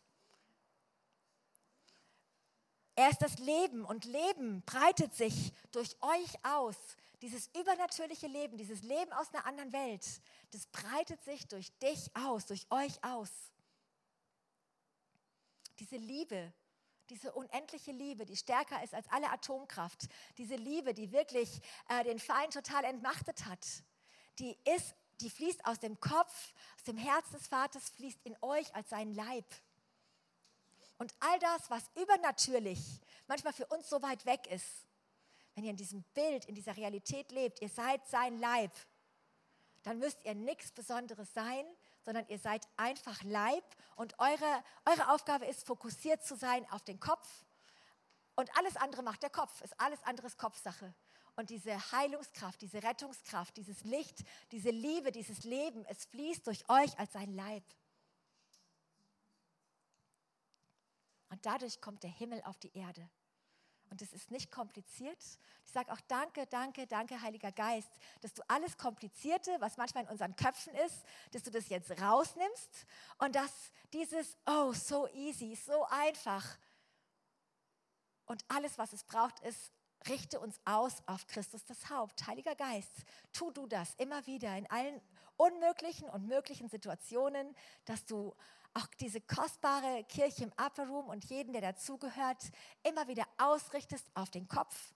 Er ist das Leben und Leben breitet sich durch euch aus. Dieses übernatürliche Leben, dieses Leben aus einer anderen Welt, das breitet sich durch dich aus, durch euch aus. Diese Liebe, diese unendliche Liebe, die stärker ist als alle Atomkraft, diese Liebe, die wirklich äh, den Feind total entmachtet hat, die ist, die fließt aus dem Kopf, aus dem Herz des Vaters, fließt in euch als sein Leib. Und all das, was übernatürlich manchmal für uns so weit weg ist, wenn ihr in diesem Bild, in dieser Realität lebt, ihr seid sein Leib, dann müsst ihr nichts Besonderes sein, sondern ihr seid einfach Leib und eure, eure Aufgabe ist, fokussiert zu sein auf den Kopf. Und alles andere macht der Kopf, ist alles anderes Kopfsache. Und diese Heilungskraft, diese Rettungskraft, dieses Licht, diese Liebe, dieses Leben, es fließt durch euch als sein Leib. Und dadurch kommt der Himmel auf die Erde. Und es ist nicht kompliziert. Ich sage auch danke, danke, danke, Heiliger Geist, dass du alles Komplizierte, was manchmal in unseren Köpfen ist, dass du das jetzt rausnimmst und dass dieses, oh, so easy, so einfach und alles, was es braucht, ist, richte uns aus auf Christus das Haupt. Heiliger Geist, tu du das immer wieder in allen unmöglichen und möglichen Situationen, dass du auch diese kostbare Kirche im Upper Room und jeden, der dazugehört, immer wieder ausrichtest auf den Kopf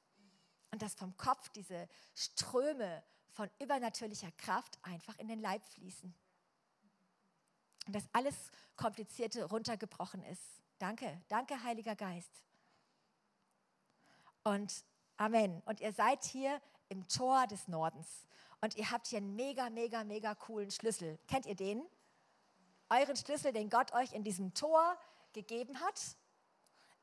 und dass vom Kopf diese Ströme von übernatürlicher Kraft einfach in den Leib fließen. Und dass alles Komplizierte runtergebrochen ist. Danke, danke, Heiliger Geist. Und Amen. Und ihr seid hier im Tor des Nordens. Und ihr habt hier einen mega, mega, mega coolen Schlüssel. Kennt ihr den? Euren Schlüssel, den Gott euch in diesem Tor gegeben hat.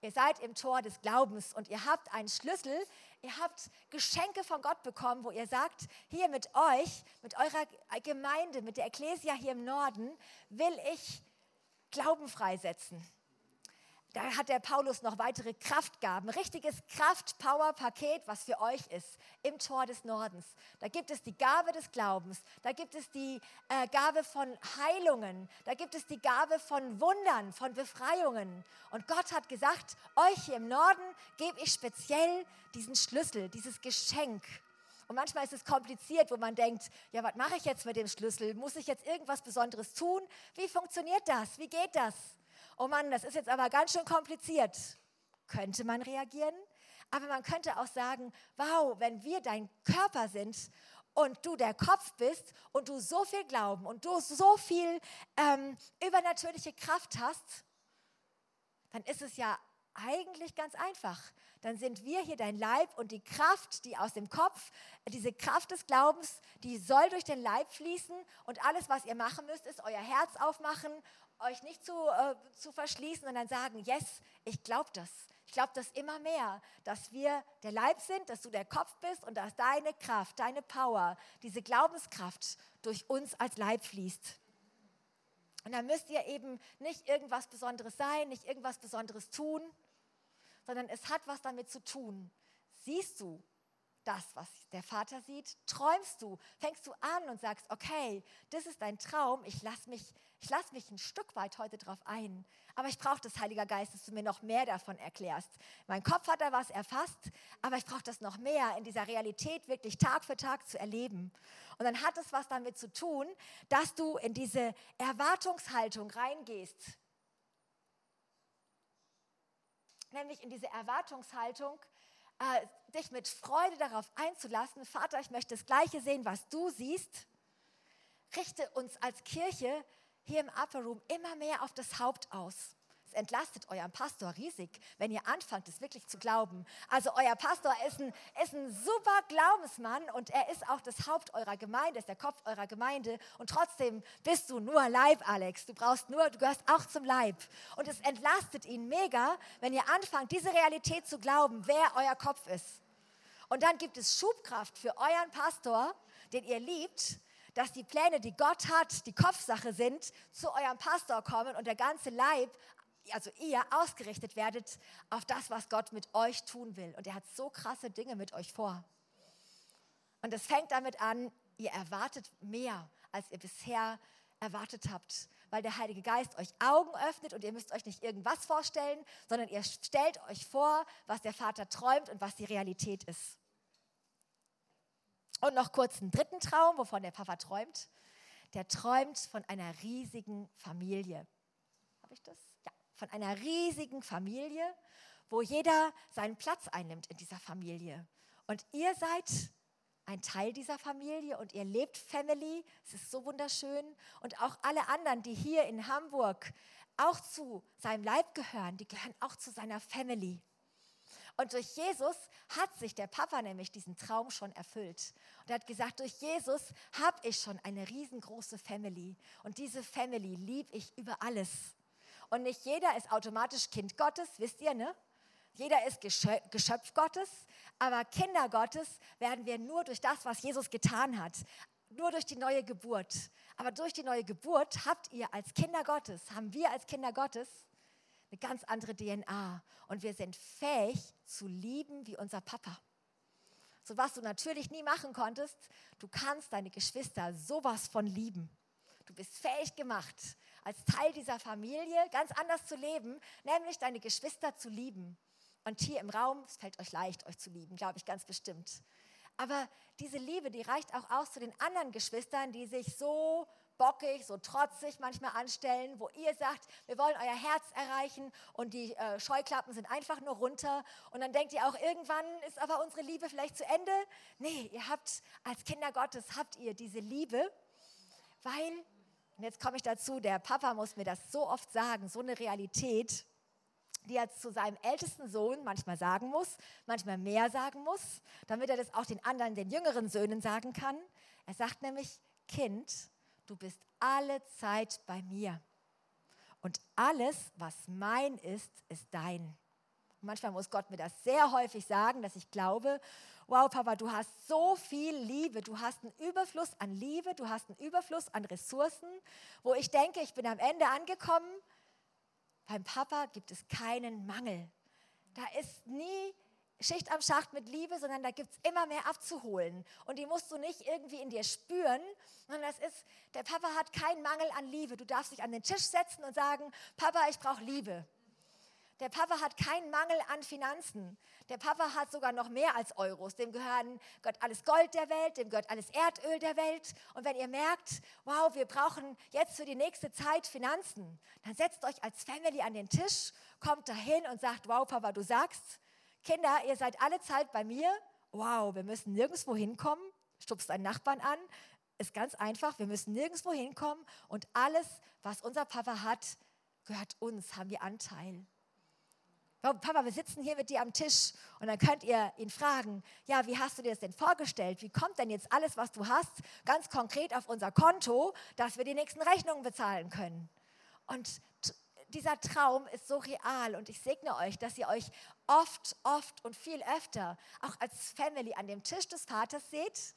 Ihr seid im Tor des Glaubens und ihr habt einen Schlüssel, ihr habt Geschenke von Gott bekommen, wo ihr sagt, hier mit euch, mit eurer Gemeinde, mit der Ekklesia hier im Norden, will ich Glauben freisetzen da hat der Paulus noch weitere Kraftgaben, richtiges Kraft-Power-Paket, was für euch ist, im Tor des Nordens. Da gibt es die Gabe des Glaubens, da gibt es die äh, Gabe von Heilungen, da gibt es die Gabe von Wundern, von Befreiungen. Und Gott hat gesagt, euch hier im Norden gebe ich speziell diesen Schlüssel, dieses Geschenk. Und manchmal ist es kompliziert, wo man denkt, ja, was mache ich jetzt mit dem Schlüssel? Muss ich jetzt irgendwas Besonderes tun? Wie funktioniert das? Wie geht das? Oh Mann, das ist jetzt aber ganz schön kompliziert. Könnte man reagieren? Aber man könnte auch sagen, wow, wenn wir dein Körper sind und du der Kopf bist und du so viel Glauben und du so viel ähm, übernatürliche Kraft hast, dann ist es ja eigentlich ganz einfach. Dann sind wir hier dein Leib und die Kraft, die aus dem Kopf, diese Kraft des Glaubens, die soll durch den Leib fließen und alles, was ihr machen müsst, ist euer Herz aufmachen euch nicht zu, äh, zu verschließen, sondern sagen, yes, ich glaube das. Ich glaube das immer mehr, dass wir der Leib sind, dass du der Kopf bist und dass deine Kraft, deine Power, diese Glaubenskraft durch uns als Leib fließt. Und dann müsst ihr eben nicht irgendwas Besonderes sein, nicht irgendwas Besonderes tun, sondern es hat was damit zu tun. Siehst du, das, was der Vater sieht? Träumst du? Fängst du an und sagst, okay, das ist dein Traum, ich lasse mich, lass mich ein Stück weit heute drauf ein. Aber ich brauche das, Heiliger Geist, dass du mir noch mehr davon erklärst. Mein Kopf hat da was erfasst, aber ich brauche das noch mehr in dieser Realität wirklich Tag für Tag zu erleben. Und dann hat es was damit zu tun, dass du in diese Erwartungshaltung reingehst. Nämlich in diese Erwartungshaltung, äh, dich mit Freude darauf einzulassen, Vater, ich möchte das Gleiche sehen, was du siehst. Richte uns als Kirche hier im Upper Room immer mehr auf das Haupt aus. Es entlastet euren Pastor riesig, wenn ihr anfangt, es wirklich zu glauben. Also euer Pastor ist ein, ist ein super Glaubensmann und er ist auch das Haupt eurer Gemeinde, ist der Kopf eurer Gemeinde. Und trotzdem bist du nur Leib, Alex. Du brauchst nur, du gehörst auch zum Leib. Und es entlastet ihn mega, wenn ihr anfangt, diese Realität zu glauben, wer euer Kopf ist. Und dann gibt es Schubkraft für euren Pastor, den ihr liebt, dass die Pläne, die Gott hat, die Kopfsache sind, zu eurem Pastor kommen und der ganze Leib, also ihr, ausgerichtet werdet auf das, was Gott mit euch tun will. Und er hat so krasse Dinge mit euch vor. Und es fängt damit an, ihr erwartet mehr, als ihr bisher erwartet habt, weil der Heilige Geist euch Augen öffnet und ihr müsst euch nicht irgendwas vorstellen, sondern ihr stellt euch vor, was der Vater träumt und was die Realität ist. Und noch kurz einen dritten Traum, wovon der Papa träumt. Der träumt von einer riesigen Familie. Habe ich das? Von einer riesigen Familie, wo jeder seinen Platz einnimmt in dieser Familie. Und ihr seid ein Teil dieser Familie und ihr lebt Family. Es ist so wunderschön. Und auch alle anderen, die hier in Hamburg auch zu seinem Leib gehören, die gehören auch zu seiner Family. Und durch Jesus hat sich der Papa nämlich diesen Traum schon erfüllt. Und er hat gesagt, durch Jesus habe ich schon eine riesengroße Family. Und diese Family liebe ich über alles. Und nicht jeder ist automatisch Kind Gottes, wisst ihr, ne? Jeder ist Geschöpf Gottes, aber Kinder Gottes werden wir nur durch das, was Jesus getan hat, nur durch die neue Geburt. Aber durch die neue Geburt habt ihr als Kinder Gottes, haben wir als Kinder Gottes eine ganz andere DNA und wir sind fähig zu lieben wie unser Papa. So was du natürlich nie machen konntest, du kannst deine Geschwister sowas von lieben. Du bist fähig gemacht, als Teil dieser Familie ganz anders zu leben, nämlich deine Geschwister zu lieben. Und hier im Raum, es fällt euch leicht, euch zu lieben, glaube ich ganz bestimmt. Aber diese Liebe, die reicht auch aus zu den anderen Geschwistern, die sich so bockig, so trotzig manchmal anstellen, wo ihr sagt, wir wollen euer Herz erreichen und die äh, Scheuklappen sind einfach nur runter. Und dann denkt ihr auch, irgendwann ist aber unsere Liebe vielleicht zu Ende. Nee, ihr habt als Kinder Gottes, habt ihr diese Liebe, weil, und jetzt komme ich dazu, der Papa muss mir das so oft sagen, so eine Realität, die er zu seinem ältesten Sohn manchmal sagen muss, manchmal mehr sagen muss, damit er das auch den anderen, den jüngeren Söhnen sagen kann. Er sagt nämlich, Kind, du bist alle Zeit bei mir. Und alles, was mein ist, ist dein. Manchmal muss Gott mir das sehr häufig sagen, dass ich glaube, wow, Papa, du hast so viel Liebe, du hast einen Überfluss an Liebe, du hast einen Überfluss an Ressourcen, wo ich denke, ich bin am Ende angekommen. Beim Papa gibt es keinen Mangel. Da ist nie Schicht am Schacht mit Liebe, sondern da gibt es immer mehr abzuholen. Und die musst du nicht irgendwie in dir spüren, sondern das ist, der Papa hat keinen Mangel an Liebe. Du darfst dich an den Tisch setzen und sagen, Papa, ich brauche Liebe. Der Papa hat keinen Mangel an Finanzen. Der Papa hat sogar noch mehr als Euros. Dem gehören, gehört alles Gold der Welt, dem gehört alles Erdöl der Welt. Und wenn ihr merkt, wow, wir brauchen jetzt für die nächste Zeit Finanzen, dann setzt euch als Family an den Tisch, kommt dahin und sagt, wow, Papa, du sagst, Kinder, ihr seid alle Zeit bei mir. Wow, wir müssen nirgendwo hinkommen. Stupst einen Nachbarn an. Ist ganz einfach. Wir müssen nirgendwo hinkommen. Und alles, was unser Papa hat, gehört uns, haben wir Anteil. Papa, wir sitzen hier mit dir am Tisch und dann könnt ihr ihn fragen, ja, wie hast du dir das denn vorgestellt? Wie kommt denn jetzt alles, was du hast, ganz konkret auf unser Konto, dass wir die nächsten Rechnungen bezahlen können? Und dieser Traum ist so real und ich segne euch, dass ihr euch oft, oft und viel öfter auch als Family an dem Tisch des Vaters seht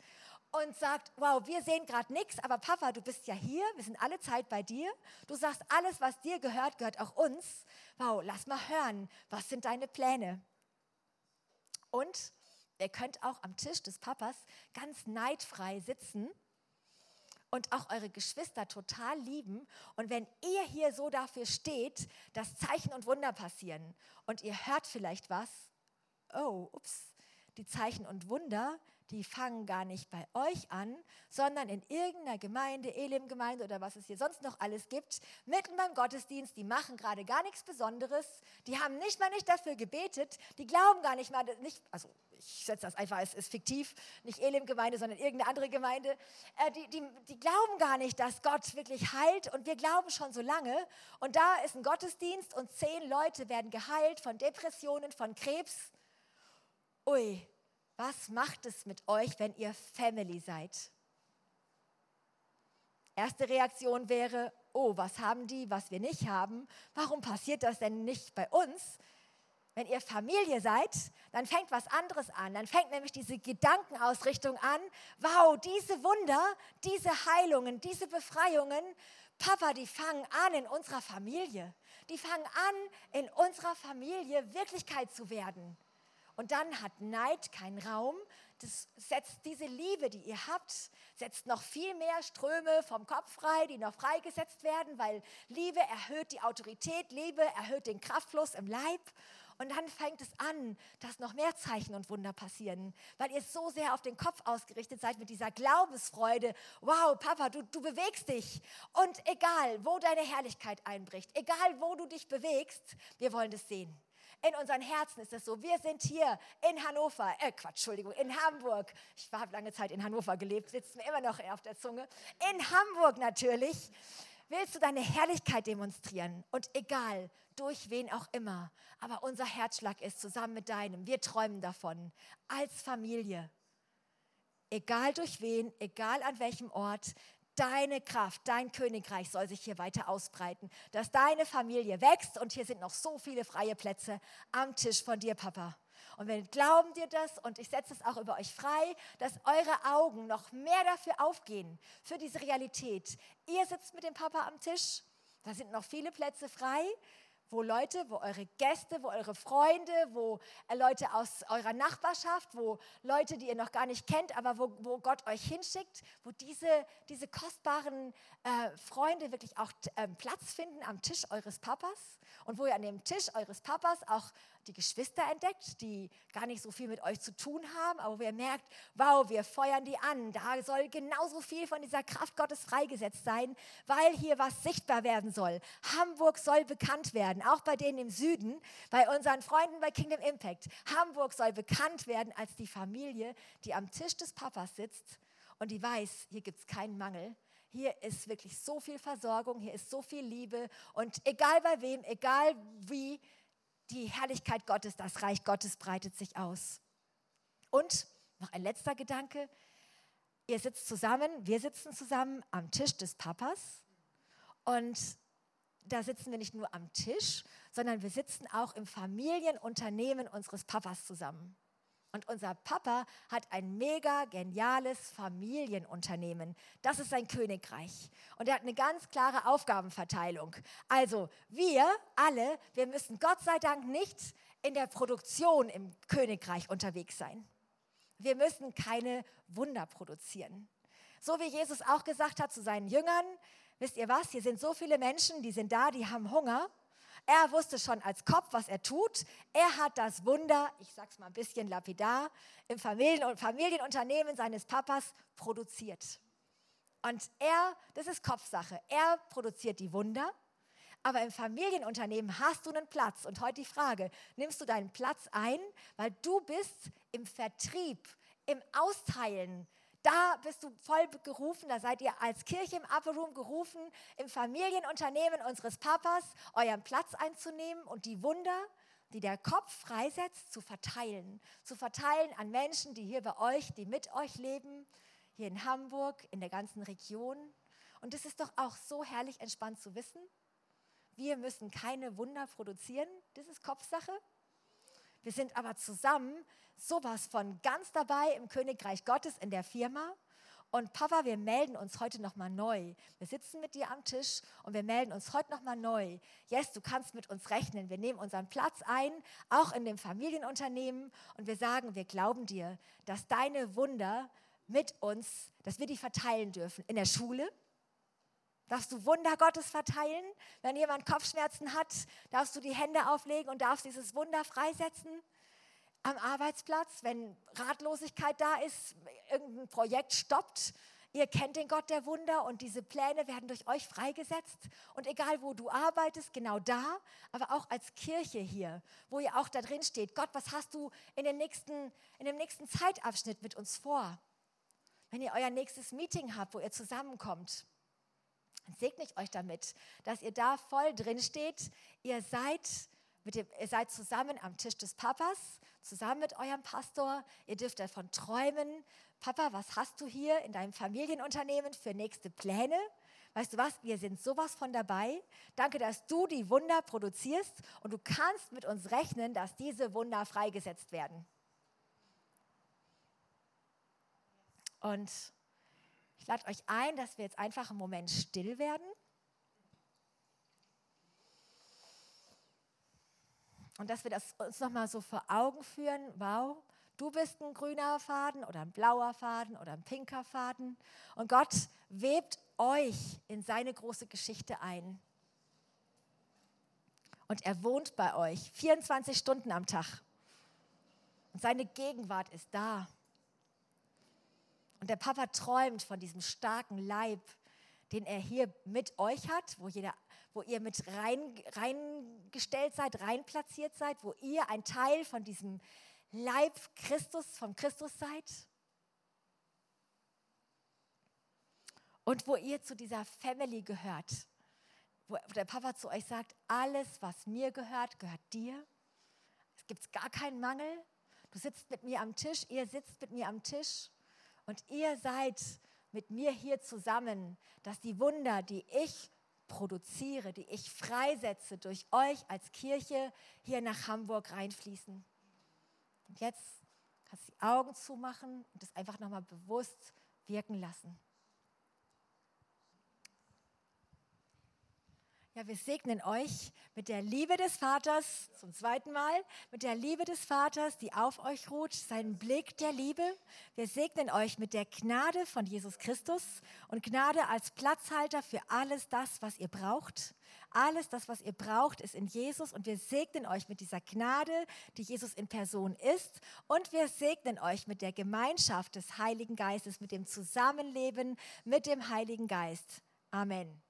und sagt, wow, wir sehen gerade nichts, aber Papa, du bist ja hier, wir sind alle Zeit bei dir. Du sagst, alles, was dir gehört, gehört auch uns. Wow, lass mal hören, was sind deine Pläne? Und ihr könnt auch am Tisch des Papas ganz neidfrei sitzen und auch eure Geschwister total lieben. Und wenn ihr hier so dafür steht, dass Zeichen und Wunder passieren und ihr hört vielleicht was, oh, ups, die Zeichen und Wunder, die fangen gar nicht bei euch an, sondern in irgendeiner Gemeinde, Elim-Gemeinde oder was es hier sonst noch alles gibt, mitten beim Gottesdienst, die machen gerade gar nichts Besonderes, die haben nicht mal nicht dafür gebetet, die glauben gar nicht mal, nicht, also ich setze das einfach, es ist fiktiv, nicht Elim-Gemeinde, sondern irgendeine andere Gemeinde, äh, die, die, die glauben gar nicht, dass Gott wirklich heilt und wir glauben schon so lange. Und da ist ein Gottesdienst und zehn Leute werden geheilt von Depressionen, von Krebs. Ui, was macht es mit euch, wenn ihr Family seid? Erste Reaktion wäre, oh, was haben die, was wir nicht haben? Warum passiert das denn nicht bei uns? wenn ihr Familie seid, dann fängt was anderes an. Dann fängt nämlich diese Gedankenausrichtung an. Wow, diese Wunder, diese Heilungen, diese Befreiungen, Papa, die fangen an in unserer Familie. Die fangen an, in unserer Familie Wirklichkeit zu werden. Und dann hat Neid keinen Raum. Das setzt diese Liebe, die ihr habt, setzt noch viel mehr Ströme vom Kopf frei, die noch freigesetzt werden, weil Liebe erhöht die Autorität, Liebe erhöht den Kraftfluss im Leib. Und dann fängt es an, dass noch mehr Zeichen und Wunder passieren, weil ihr so sehr auf den Kopf ausgerichtet seid mit dieser Glaubensfreude. Wow, Papa, du, du bewegst dich. Und egal, wo deine Herrlichkeit einbricht, egal, wo du dich bewegst, wir wollen das sehen. In unseren Herzen ist es so. Wir sind hier in Hannover, äh Quatsch, Entschuldigung, in Hamburg. Ich habe lange Zeit in Hannover gelebt, sitzt mir immer noch auf der Zunge. In Hamburg natürlich willst du deine Herrlichkeit demonstrieren. Und egal, durch wen auch immer. Aber unser Herzschlag ist zusammen mit deinem. Wir träumen davon. Als Familie. Egal durch wen, egal an welchem Ort, deine Kraft, dein Königreich soll sich hier weiter ausbreiten, dass deine Familie wächst und hier sind noch so viele freie Plätze am Tisch von dir, Papa. Und wir glauben dir das und ich setze es auch über euch frei, dass eure Augen noch mehr dafür aufgehen, für diese Realität. Ihr sitzt mit dem Papa am Tisch, da sind noch viele Plätze frei wo Leute, wo eure Gäste, wo eure Freunde, wo äh, Leute aus eurer Nachbarschaft, wo Leute, die ihr noch gar nicht kennt, aber wo, wo Gott euch hinschickt, wo diese, diese kostbaren äh, Freunde wirklich auch äh, Platz finden am Tisch eures Papas und wo ihr an dem Tisch eures Papas auch die Geschwister entdeckt, die gar nicht so viel mit euch zu tun haben, aber wo ihr merkt, wow, wir feuern die an. Da soll genauso viel von dieser Kraft Gottes freigesetzt sein, weil hier was sichtbar werden soll. Hamburg soll bekannt werden, auch bei denen im Süden, bei unseren Freunden bei Kingdom Impact. Hamburg soll bekannt werden als die Familie, die am Tisch des Papas sitzt und die weiß, hier gibt es keinen Mangel. Hier ist wirklich so viel Versorgung, hier ist so viel Liebe und egal bei wem, egal wie, die Herrlichkeit Gottes, das Reich Gottes breitet sich aus. Und noch ein letzter Gedanke. Ihr sitzt zusammen, wir sitzen zusammen am Tisch des Papas und da sitzen wir nicht nur am Tisch, sondern wir sitzen auch im Familienunternehmen unseres Papas zusammen. Und unser Papa hat ein mega geniales Familienunternehmen. Das ist sein Königreich. Und er hat eine ganz klare Aufgabenverteilung. Also wir alle, wir müssen Gott sei Dank nicht in der Produktion im Königreich unterwegs sein. Wir müssen keine Wunder produzieren. So wie Jesus auch gesagt hat zu seinen Jüngern, wisst ihr was, hier sind so viele Menschen, die sind da, die haben Hunger er wusste schon als Kopf, was er tut. Er hat das Wunder, ich sage es mal ein bisschen lapidar, im Familien Familienunternehmen seines Papas produziert. Und er, das ist Kopfsache, er produziert die Wunder. Aber im Familienunternehmen hast du einen Platz. Und heute die Frage, nimmst du deinen Platz ein, weil du bist im Vertrieb, im Austeilen, da bist du voll gerufen, da seid ihr als Kirche im Upper Room gerufen, im Familienunternehmen unseres Papas euren Platz einzunehmen und die Wunder, die der Kopf freisetzt, zu verteilen. Zu verteilen an Menschen, die hier bei euch, die mit euch leben, hier in Hamburg, in der ganzen Region. Und es ist doch auch so herrlich entspannt zu wissen, wir müssen keine Wunder produzieren, das ist Kopfsache. Wir sind aber zusammen sowas von ganz dabei im Königreich Gottes in der Firma. Und Papa, wir melden uns heute nochmal neu. Wir sitzen mit dir am Tisch und wir melden uns heute nochmal neu. Yes, du kannst mit uns rechnen. Wir nehmen unseren Platz ein, auch in dem Familienunternehmen. Und wir sagen, wir glauben dir, dass deine Wunder mit uns, dass wir die verteilen dürfen. In der Schule darfst du Wunder Gottes verteilen. Wenn jemand Kopfschmerzen hat, darfst du die Hände auflegen und darfst dieses Wunder freisetzen am Arbeitsplatz, wenn Ratlosigkeit da ist, irgendein Projekt stoppt. Ihr kennt den Gott der Wunder und diese Pläne werden durch euch freigesetzt. Und egal, wo du arbeitest, genau da, aber auch als Kirche hier, wo ihr auch da drin steht, Gott, was hast du in, den nächsten, in dem nächsten Zeitabschnitt mit uns vor? Wenn ihr euer nächstes Meeting habt, wo ihr zusammenkommt, segne ich euch damit, dass ihr da voll drin steht. Ihr seid, dem, ihr seid zusammen am Tisch des Papas zusammen mit eurem Pastor. Ihr dürft davon träumen. Papa, was hast du hier in deinem Familienunternehmen für nächste Pläne? weißt du was, wir sind sowas von dabei. Danke, dass du die Wunder produzierst und du kannst mit uns rechnen, dass diese Wunder freigesetzt werden. Und ich lade euch ein, dass wir jetzt einfach einen Moment still werden. Und dass wir das uns nochmal so vor Augen führen, wow, du bist ein grüner Faden oder ein blauer Faden oder ein pinker Faden. Und Gott webt euch in seine große Geschichte ein. Und er wohnt bei euch 24 Stunden am Tag. Und seine Gegenwart ist da. Und der Papa träumt von diesem starken Leib, den er hier mit euch hat, wo, jeder, wo ihr mit rein, reingestellt seid, reinplatziert seid, wo ihr ein Teil von diesem Leib Christus, vom Christus seid. Und wo ihr zu dieser Family gehört, wo der Papa zu euch sagt, alles, was mir gehört, gehört dir. Es gibt gar keinen Mangel. Du sitzt mit mir am Tisch, ihr sitzt mit mir am Tisch und ihr seid mit mir hier zusammen, dass die Wunder, die ich produziere, die ich freisetze, durch euch als Kirche hier nach Hamburg reinfließen. Und jetzt kannst du die Augen zumachen und das einfach nochmal bewusst wirken lassen. Ja, wir segnen euch mit der Liebe des Vaters zum zweiten Mal, mit der Liebe des Vaters, die auf euch ruht, seinen Blick der Liebe. Wir segnen euch mit der Gnade von Jesus Christus und Gnade als Platzhalter für alles das, was ihr braucht. Alles das, was ihr braucht, ist in Jesus und wir segnen euch mit dieser Gnade, die Jesus in Person ist und wir segnen euch mit der Gemeinschaft des Heiligen Geistes, mit dem Zusammenleben mit dem Heiligen Geist. Amen.